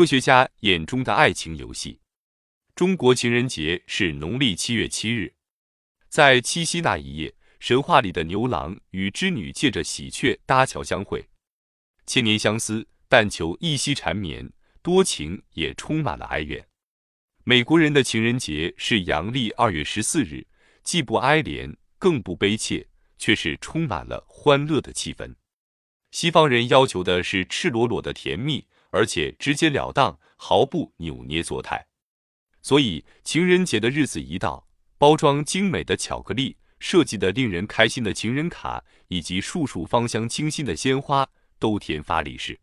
科学家眼中的爱情游戏。中国情人节是农历七月七日，在七夕那一夜，神话里的牛郎与织女借着喜鹊搭桥相会，千年相思，但求一夕缠绵，多情也充满了哀怨。美国人的情人节是阳历二月十四日，既不哀怜，更不悲切，却是充满了欢乐的气氛。西方人要求的是赤裸裸的甜蜜，而且直截了当，毫不扭捏作态。所以，情人节的日子一到，包装精美的巧克力、设计的令人开心的情人卡，以及束束芳香清新的鲜花，都添发利市。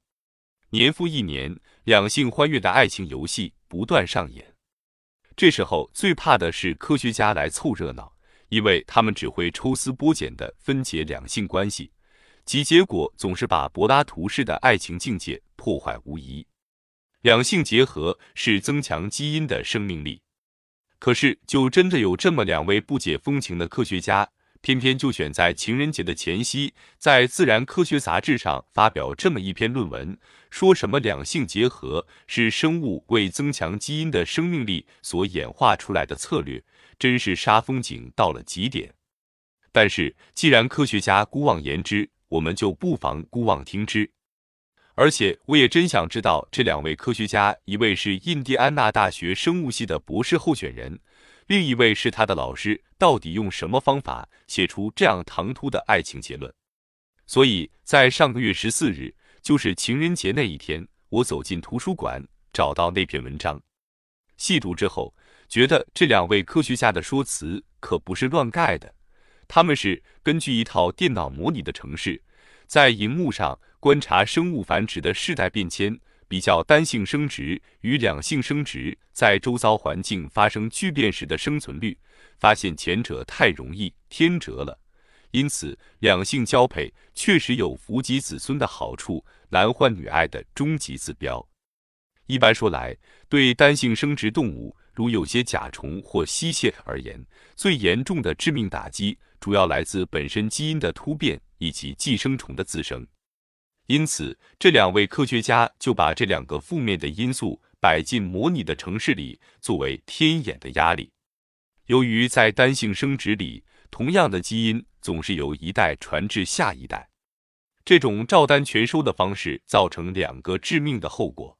年复一年，两性欢悦的爱情游戏不断上演。这时候，最怕的是科学家来凑热闹，因为他们只会抽丝剥茧地分解两性关系。其结果总是把柏拉图式的爱情境界破坏无疑。两性结合是增强基因的生命力，可是就真的有这么两位不解风情的科学家，偏偏就选在情人节的前夕，在《自然科学》杂志上发表这么一篇论文，说什么两性结合是生物为增强基因的生命力所演化出来的策略，真是杀风景到了极点。但是既然科学家孤妄言之，我们就不妨姑妄听之，而且我也真想知道这两位科学家，一位是印第安纳大学生物系的博士候选人，另一位是他的老师，到底用什么方法写出这样唐突的爱情结论？所以在上个月十四日，就是情人节那一天，我走进图书馆，找到那篇文章，细读之后，觉得这两位科学家的说辞可不是乱盖的。他们是根据一套电脑模拟的程式，在荧幕上观察生物繁殖的世代变迁，比较单性生殖与两性生殖在周遭环境发生巨变时的生存率，发现前者太容易天折了，因此两性交配确实有福及子孙的好处，男欢女爱的终极指标。一般说来，对单性生殖动物，如有些甲虫或吸蟹而言，最严重的致命打击。主要来自本身基因的突变以及寄生虫的滋生，因此这两位科学家就把这两个负面的因素摆进模拟的城市里，作为天眼的压力。由于在单性生殖里，同样的基因总是由一代传至下一代，这种照单全收的方式造成两个致命的后果：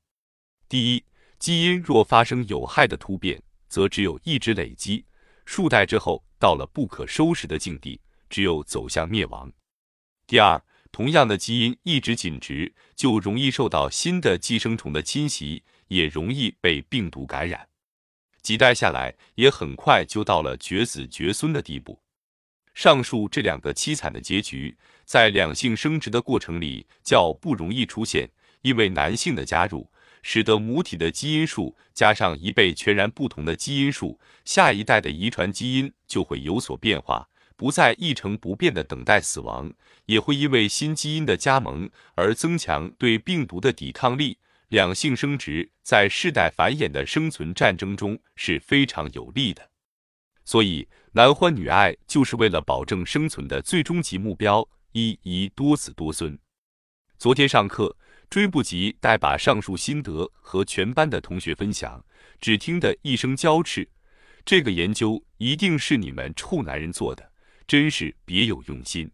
第一，基因若发生有害的突变，则只有一直累积。数代之后，到了不可收拾的境地，只有走向灭亡。第二，同样的基因一直紧直，就容易受到新的寄生虫的侵袭，也容易被病毒感染。几代下来，也很快就到了绝子绝孙的地步。上述这两个凄惨的结局，在两性生殖的过程里较不容易出现，因为男性的加入。使得母体的基因数加上一倍全然不同的基因数，下一代的遗传基因就会有所变化，不再一成不变的等待死亡，也会因为新基因的加盟而增强对病毒的抵抗力。两性生殖在世代繁衍的生存战争中是非常有利的，所以男欢女爱就是为了保证生存的最终极目标，一宜多子多孙。昨天上课。追不及待把上述心得和全班的同学分享，只听得一声娇斥。这个研究一定是你们臭男人做的，真是别有用心。